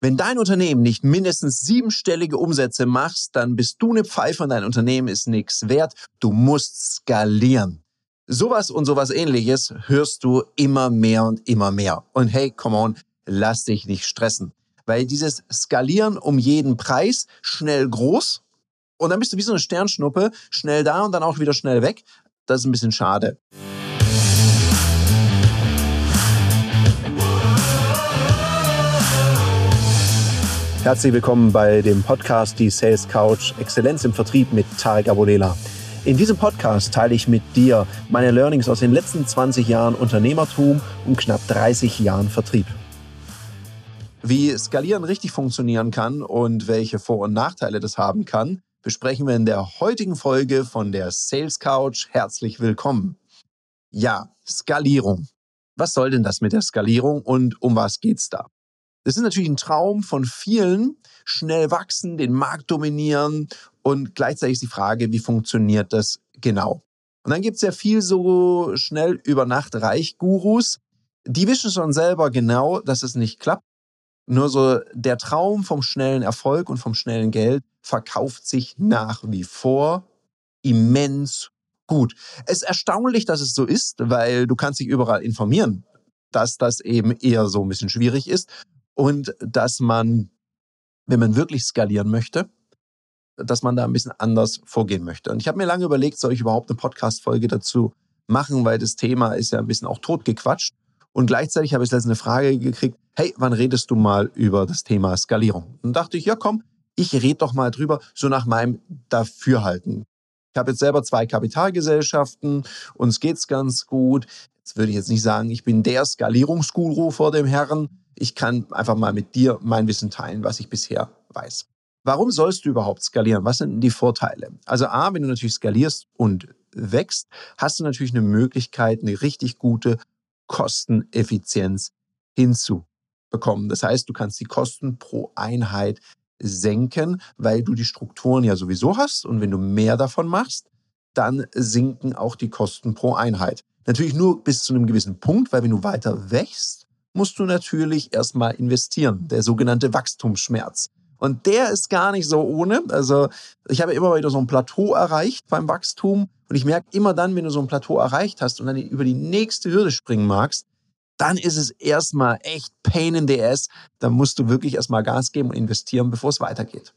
Wenn dein Unternehmen nicht mindestens siebenstellige Umsätze machst, dann bist du eine Pfeife und dein Unternehmen ist nichts wert. Du musst skalieren. Sowas und sowas ähnliches hörst du immer mehr und immer mehr. Und hey, come on, lass dich nicht stressen. Weil dieses Skalieren um jeden Preis, schnell groß, und dann bist du wie so eine Sternschnuppe, schnell da und dann auch wieder schnell weg. Das ist ein bisschen schade. Herzlich willkommen bei dem Podcast Die Sales Couch Exzellenz im Vertrieb mit Tarek Abodela. In diesem Podcast teile ich mit dir meine Learnings aus den letzten 20 Jahren Unternehmertum und knapp 30 Jahren Vertrieb. Wie Skalieren richtig funktionieren kann und welche Vor- und Nachteile das haben kann, besprechen wir in der heutigen Folge von der Sales Couch. Herzlich willkommen. Ja, Skalierung. Was soll denn das mit der Skalierung und um was geht's da? Das ist natürlich ein Traum von vielen, schnell wachsen, den Markt dominieren und gleichzeitig ist die Frage, wie funktioniert das genau? Und dann gibt es ja viel so schnell über Nacht Reich-Gurus, die wissen schon selber genau, dass es nicht klappt. Nur so der Traum vom schnellen Erfolg und vom schnellen Geld verkauft sich nach wie vor immens gut. Es ist erstaunlich, dass es so ist, weil du kannst dich überall informieren, dass das eben eher so ein bisschen schwierig ist und dass man, wenn man wirklich skalieren möchte, dass man da ein bisschen anders vorgehen möchte. Und ich habe mir lange überlegt, soll ich überhaupt eine Podcast-Folge dazu machen, weil das Thema ist ja ein bisschen auch totgequatscht. Und gleichzeitig habe ich letztens eine Frage gekriegt, hey, wann redest du mal über das Thema Skalierung? Und dachte ich, ja komm, ich rede doch mal drüber, so nach meinem Dafürhalten. Ich habe jetzt selber zwei Kapitalgesellschaften, uns geht's ganz gut. Jetzt würde ich jetzt nicht sagen, ich bin der Skalierungsguru vor dem Herrn, ich kann einfach mal mit dir mein Wissen teilen, was ich bisher weiß. Warum sollst du überhaupt skalieren? Was sind die Vorteile? Also A, wenn du natürlich skalierst und wächst, hast du natürlich eine Möglichkeit, eine richtig gute Kosteneffizienz hinzubekommen. Das heißt, du kannst die Kosten pro Einheit senken, weil du die Strukturen ja sowieso hast und wenn du mehr davon machst, dann sinken auch die Kosten pro Einheit. Natürlich nur bis zu einem gewissen Punkt, weil wenn du weiter wächst, musst du natürlich erstmal investieren, der sogenannte Wachstumsschmerz. Und der ist gar nicht so ohne. Also ich habe immer wieder so ein Plateau erreicht beim Wachstum. Und ich merke immer dann, wenn du so ein Plateau erreicht hast und dann über die nächste Hürde springen magst, dann ist es erstmal echt Pain in the Ass. Da musst du wirklich erstmal Gas geben und investieren, bevor es weitergeht.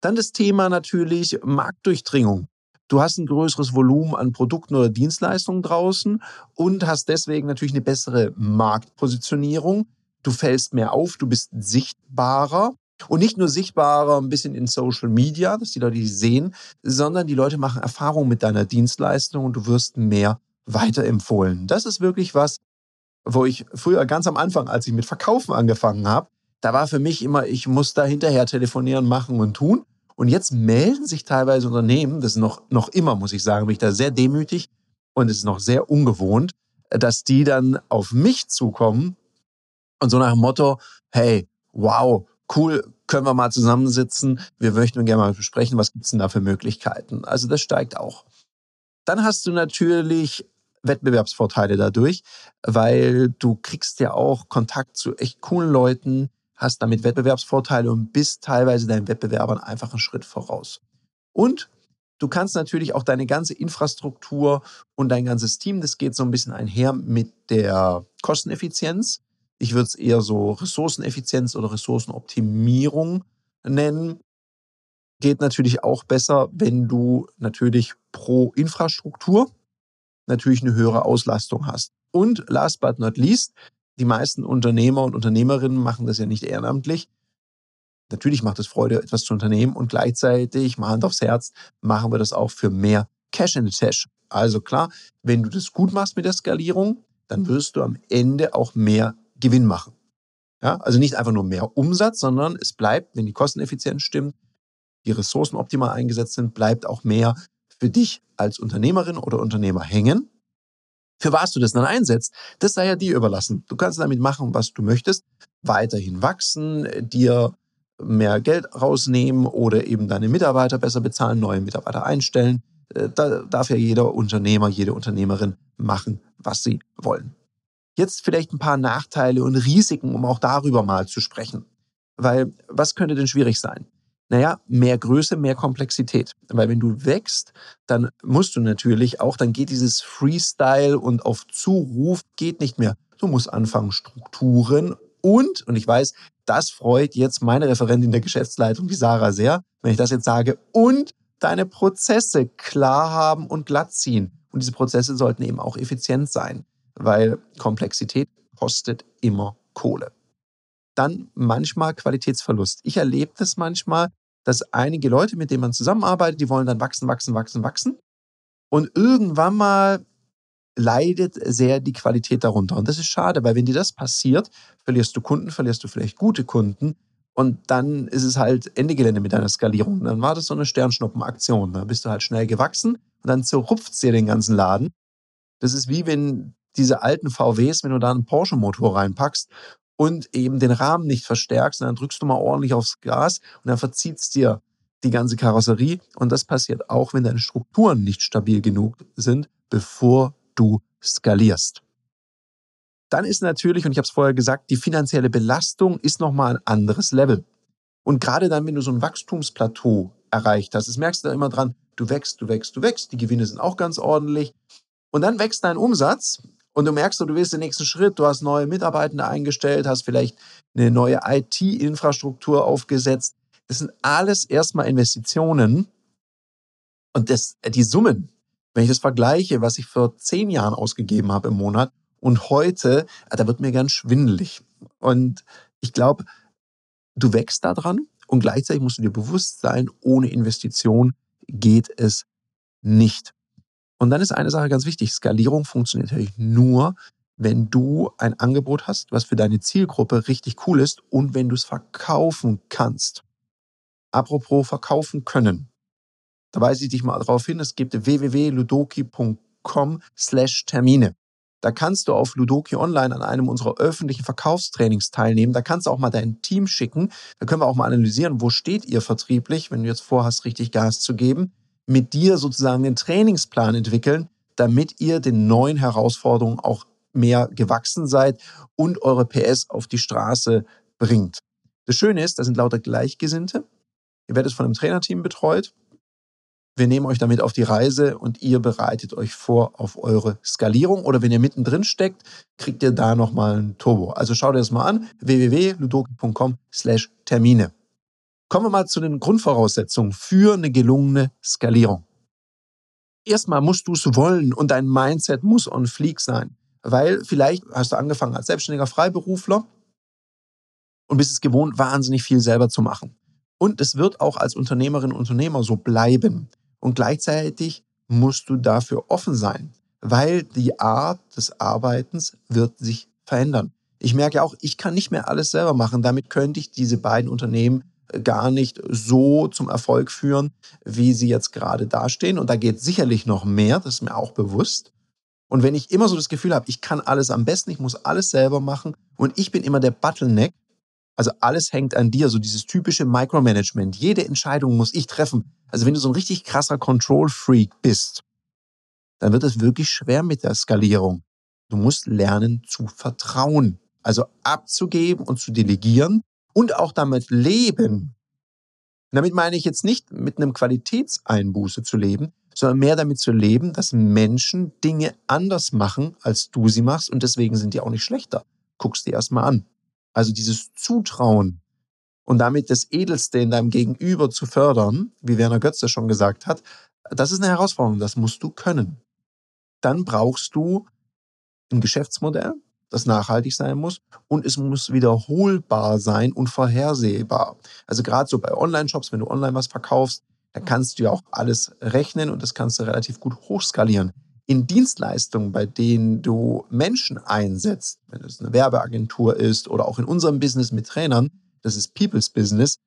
Dann das Thema natürlich Marktdurchdringung. Du hast ein größeres Volumen an Produkten oder Dienstleistungen draußen und hast deswegen natürlich eine bessere Marktpositionierung. Du fällst mehr auf, du bist sichtbarer und nicht nur sichtbarer ein bisschen in Social Media, dass die Leute dich sehen, sondern die Leute machen Erfahrung mit deiner Dienstleistung und du wirst mehr weiterempfohlen. Das ist wirklich was, wo ich früher ganz am Anfang, als ich mit Verkaufen angefangen habe, da war für mich immer, ich muss da hinterher telefonieren, machen und tun. Und jetzt melden sich teilweise Unternehmen, das ist noch, noch immer, muss ich sagen, bin ich da sehr demütig und es ist noch sehr ungewohnt, dass die dann auf mich zukommen und so nach dem Motto, hey, wow, cool, können wir mal zusammensitzen, wir möchten gerne mal besprechen, was gibt's denn da für Möglichkeiten. Also das steigt auch. Dann hast du natürlich Wettbewerbsvorteile dadurch, weil du kriegst ja auch Kontakt zu echt coolen Leuten, hast damit Wettbewerbsvorteile und bist teilweise deinen Wettbewerbern einfach einen Schritt voraus. Und du kannst natürlich auch deine ganze Infrastruktur und dein ganzes Team, das geht so ein bisschen einher mit der Kosteneffizienz. Ich würde es eher so Ressourceneffizienz oder Ressourcenoptimierung nennen. Geht natürlich auch besser, wenn du natürlich pro Infrastruktur natürlich eine höhere Auslastung hast. Und last but not least, die meisten Unternehmer und Unternehmerinnen machen das ja nicht ehrenamtlich. Natürlich macht es Freude, etwas zu unternehmen und gleichzeitig, mal Hand aufs Herz, machen wir das auch für mehr Cash in the Tash. Also klar, wenn du das gut machst mit der Skalierung, dann wirst du am Ende auch mehr Gewinn machen. Ja, also nicht einfach nur mehr Umsatz, sondern es bleibt, wenn die Kosteneffizienz stimmt, die Ressourcen optimal eingesetzt sind, bleibt auch mehr für dich als Unternehmerin oder Unternehmer hängen. Für was du das dann einsetzt, das sei ja dir überlassen. Du kannst damit machen, was du möchtest, weiterhin wachsen, dir mehr Geld rausnehmen oder eben deine Mitarbeiter besser bezahlen, neue Mitarbeiter einstellen. Äh, da darf ja jeder Unternehmer, jede Unternehmerin machen, was sie wollen. Jetzt vielleicht ein paar Nachteile und Risiken, um auch darüber mal zu sprechen. Weil was könnte denn schwierig sein? Naja, mehr Größe, mehr Komplexität. Weil wenn du wächst, dann musst du natürlich auch, dann geht dieses Freestyle und auf Zuruf geht nicht mehr. Du musst anfangen, Strukturen und, und ich weiß, das freut jetzt meine Referentin der Geschäftsleitung, die Sarah, sehr, wenn ich das jetzt sage, und deine Prozesse klar haben und glatt ziehen. Und diese Prozesse sollten eben auch effizient sein, weil Komplexität kostet immer Kohle. Dann manchmal Qualitätsverlust. Ich erlebe das manchmal, dass einige Leute, mit denen man zusammenarbeitet, die wollen dann wachsen, wachsen, wachsen, wachsen. Und irgendwann mal leidet sehr die Qualität darunter. Und das ist schade, weil wenn dir das passiert, verlierst du Kunden, verlierst du vielleicht gute Kunden. Und dann ist es halt Ende Gelände mit deiner Skalierung. Dann war das so eine Sternschnuppenaktion. Da bist du halt schnell gewachsen und dann zerrupft es dir den ganzen Laden. Das ist wie wenn diese alten VWs, wenn du da einen Porsche-Motor reinpackst und eben den Rahmen nicht verstärkst, dann drückst du mal ordentlich aufs Gas und dann verzieht dir die ganze Karosserie. Und das passiert auch, wenn deine Strukturen nicht stabil genug sind, bevor du skalierst. Dann ist natürlich, und ich habe es vorher gesagt, die finanzielle Belastung ist nochmal ein anderes Level. Und gerade dann, wenn du so ein Wachstumsplateau erreicht hast, das merkst du da immer dran, du wächst, du wächst, du wächst, die Gewinne sind auch ganz ordentlich. Und dann wächst dein Umsatz und du merkst, du willst den nächsten Schritt, du hast neue Mitarbeitende eingestellt, hast vielleicht eine neue IT-Infrastruktur aufgesetzt. Das sind alles erstmal Investitionen. Und das, die Summen, wenn ich das vergleiche, was ich vor zehn Jahren ausgegeben habe im Monat und heute, ah, da wird mir ganz schwindelig. Und ich glaube, du wächst daran und gleichzeitig musst du dir bewusst sein, ohne Investition geht es nicht. Und dann ist eine Sache ganz wichtig. Skalierung funktioniert natürlich nur, wenn du ein Angebot hast, was für deine Zielgruppe richtig cool ist und wenn du es verkaufen kannst. Apropos verkaufen können. Da weise ich dich mal darauf hin, es gibt www.ludoki.com slash Termine. Da kannst du auf Ludoki Online an einem unserer öffentlichen Verkaufstrainings teilnehmen. Da kannst du auch mal dein Team schicken. Da können wir auch mal analysieren, wo steht ihr vertrieblich, wenn du jetzt vorhast, richtig Gas zu geben. Mit dir sozusagen den Trainingsplan entwickeln, damit ihr den neuen Herausforderungen auch mehr gewachsen seid und eure PS auf die Straße bringt. Das Schöne ist, da sind lauter Gleichgesinnte. Ihr werdet von einem Trainerteam betreut wir nehmen euch damit auf die Reise und ihr bereitet euch vor auf eure Skalierung. Oder wenn ihr mittendrin steckt, kriegt ihr da nochmal ein Turbo. Also schaut ihr das mal an, www.ludoki.com slash Termine. Kommen wir mal zu den Grundvoraussetzungen für eine gelungene Skalierung. Erstmal musst du es wollen und dein Mindset muss on fleek sein. Weil vielleicht hast du angefangen als selbstständiger Freiberufler und bist es gewohnt, wahnsinnig viel selber zu machen. Und es wird auch als Unternehmerin und Unternehmer so bleiben. Und gleichzeitig musst du dafür offen sein, weil die Art des Arbeitens wird sich verändern. Ich merke auch, ich kann nicht mehr alles selber machen. Damit könnte ich diese beiden Unternehmen gar nicht so zum Erfolg führen, wie sie jetzt gerade dastehen. Und da geht sicherlich noch mehr, das ist mir auch bewusst. Und wenn ich immer so das Gefühl habe, ich kann alles am besten, ich muss alles selber machen und ich bin immer der Bottleneck, also alles hängt an dir, so dieses typische Micromanagement. Jede Entscheidung muss ich treffen. Also wenn du so ein richtig krasser Control-Freak bist, dann wird es wirklich schwer mit der Skalierung. Du musst lernen zu vertrauen, also abzugeben und zu delegieren und auch damit leben. Damit meine ich jetzt nicht mit einem Qualitätseinbuße zu leben, sondern mehr damit zu leben, dass Menschen Dinge anders machen, als du sie machst und deswegen sind die auch nicht schlechter. Guckst dir erstmal an. Also dieses Zutrauen und damit das Edelste in deinem Gegenüber zu fördern, wie Werner Götze schon gesagt hat, das ist eine Herausforderung, das musst du können. Dann brauchst du ein Geschäftsmodell, das nachhaltig sein muss und es muss wiederholbar sein und vorhersehbar. Also gerade so bei Online-Shops, wenn du online was verkaufst, da kannst du ja auch alles rechnen und das kannst du relativ gut hochskalieren in Dienstleistungen, bei denen du Menschen einsetzt, wenn es eine Werbeagentur ist oder auch in unserem Business mit Trainern, das ist People's Business,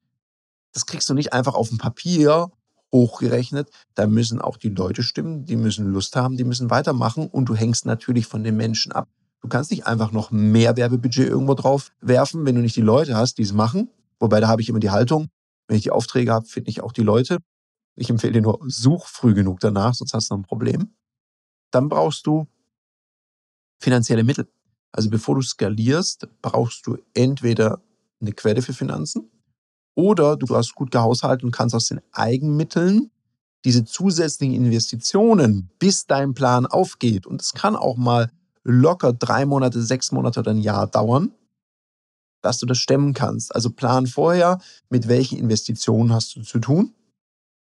das kriegst du nicht einfach auf dem Papier hochgerechnet. Da müssen auch die Leute stimmen, die müssen Lust haben, die müssen weitermachen und du hängst natürlich von den Menschen ab. Du kannst nicht einfach noch mehr Werbebudget irgendwo drauf werfen, wenn du nicht die Leute hast, die es machen. Wobei da habe ich immer die Haltung, wenn ich die Aufträge habe, finde ich auch die Leute. Ich empfehle dir nur, such früh genug danach, sonst hast du ein Problem dann brauchst du finanzielle Mittel. Also bevor du skalierst, brauchst du entweder eine Quelle für Finanzen. Oder du hast gut gehaushaltet und kannst aus den Eigenmitteln diese zusätzlichen Investitionen, bis dein Plan aufgeht, und es kann auch mal locker drei Monate, sechs Monate oder ein Jahr dauern, dass du das stemmen kannst. Also plan vorher, mit welchen Investitionen hast du zu tun.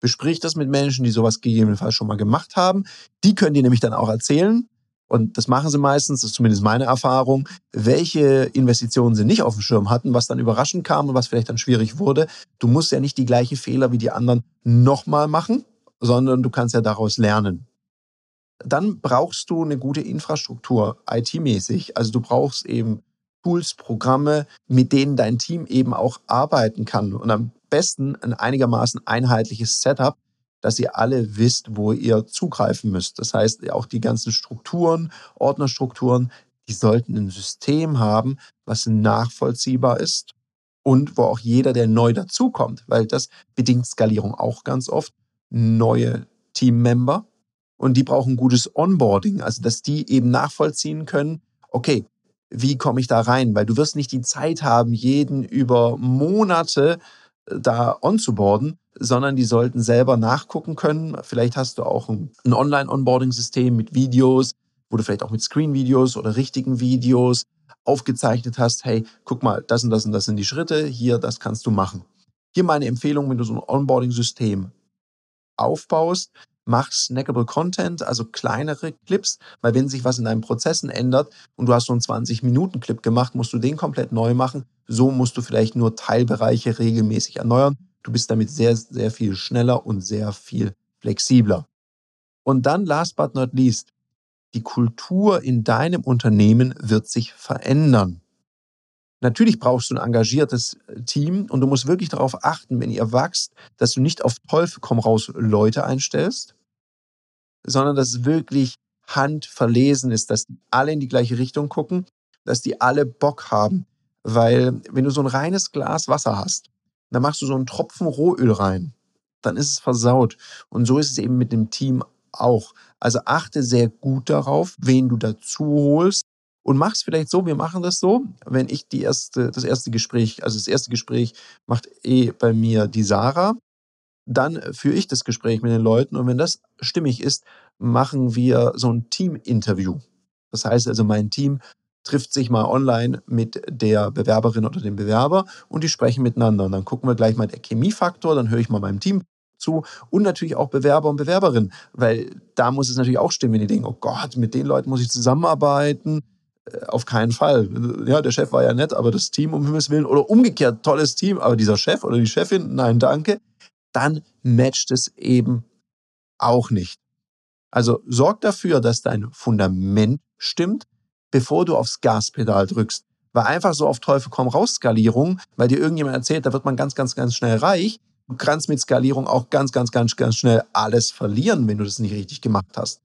Besprich das mit Menschen, die sowas gegebenenfalls schon mal gemacht haben. Die können dir nämlich dann auch erzählen, und das machen sie meistens, das ist zumindest meine Erfahrung, welche Investitionen sie nicht auf dem Schirm hatten, was dann überraschend kam und was vielleicht dann schwierig wurde. Du musst ja nicht die gleichen Fehler wie die anderen nochmal machen, sondern du kannst ja daraus lernen. Dann brauchst du eine gute Infrastruktur, IT-mäßig. Also du brauchst eben Tools, Programme, mit denen dein Team eben auch arbeiten kann. Und am besten ein einigermaßen einheitliches Setup, dass ihr alle wisst, wo ihr zugreifen müsst. Das heißt, auch die ganzen Strukturen, Ordnerstrukturen, die sollten ein System haben, was nachvollziehbar ist und wo auch jeder, der neu dazukommt, weil das bedingt Skalierung auch ganz oft, neue Teammember und die brauchen gutes Onboarding, also dass die eben nachvollziehen können, okay, wie komme ich da rein? Weil du wirst nicht die Zeit haben, jeden über Monate da onzuboarden, sondern die sollten selber nachgucken können. Vielleicht hast du auch ein, ein Online-Onboarding-System mit Videos, wo du vielleicht auch mit Screen-Videos oder richtigen Videos aufgezeichnet hast, hey, guck mal, das und das und das sind die Schritte, hier, das kannst du machen. Hier meine Empfehlung, wenn du so ein Onboarding-System aufbaust, mach snackable Content, also kleinere Clips, weil wenn sich was in deinen Prozessen ändert und du hast so einen 20-Minuten-Clip gemacht, musst du den komplett neu machen. So musst du vielleicht nur Teilbereiche regelmäßig erneuern. Du bist damit sehr, sehr viel schneller und sehr viel flexibler. Und dann, last but not least, die Kultur in deinem Unternehmen wird sich verändern. Natürlich brauchst du ein engagiertes äh, Team und du musst wirklich darauf achten, wenn ihr wachst, dass du nicht auf Teufel komm raus Leute einstellst, sondern dass es wirklich handverlesen ist, dass die alle in die gleiche Richtung gucken, dass die alle Bock haben. Weil wenn du so ein reines Glas Wasser hast, dann machst du so einen Tropfen Rohöl rein, dann ist es versaut. Und so ist es eben mit dem Team auch. Also achte sehr gut darauf, wen du dazu holst, und mach es vielleicht so, wir machen das so, wenn ich die erste, das erste Gespräch, also das erste Gespräch macht eh bei mir die Sarah, dann führe ich das Gespräch mit den Leuten und wenn das stimmig ist, machen wir so ein Team-Interview. Das heißt also, mein Team trifft sich mal online mit der Bewerberin oder dem Bewerber und die sprechen miteinander. Und dann gucken wir gleich mal der Chemiefaktor, dann höre ich mal meinem Team zu und natürlich auch Bewerber und Bewerberinnen, weil da muss es natürlich auch stimmen, wenn die denken, oh Gott, mit den Leuten muss ich zusammenarbeiten, auf keinen Fall. Ja, der Chef war ja nett, aber das Team um Himmels Willen oder umgekehrt tolles Team, aber dieser Chef oder die Chefin, nein, danke, dann matcht es eben auch nicht. Also sorg dafür, dass dein Fundament stimmt, bevor du aufs Gaspedal drückst. Weil einfach so auf Teufel komm raus Skalierung, weil dir irgendjemand erzählt, da wird man ganz, ganz, ganz schnell reich. Du kannst mit Skalierung auch ganz, ganz, ganz, ganz schnell alles verlieren, wenn du das nicht richtig gemacht hast.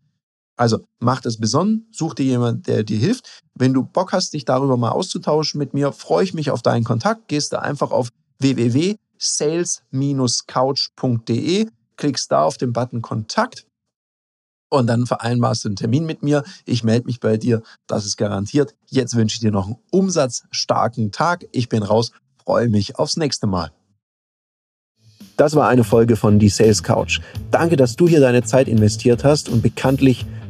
Also mach das besonnen, such dir jemanden, der dir hilft. Wenn du Bock hast, dich darüber mal auszutauschen mit mir, freue ich mich auf deinen Kontakt. Gehst du einfach auf www.sales-couch.de, klickst da auf den Button Kontakt und dann vereinbarst du einen Termin mit mir. Ich melde mich bei dir, das ist garantiert. Jetzt wünsche ich dir noch einen umsatzstarken Tag. Ich bin raus, freue mich aufs nächste Mal. Das war eine Folge von Die Sales Couch. Danke, dass du hier deine Zeit investiert hast und bekanntlich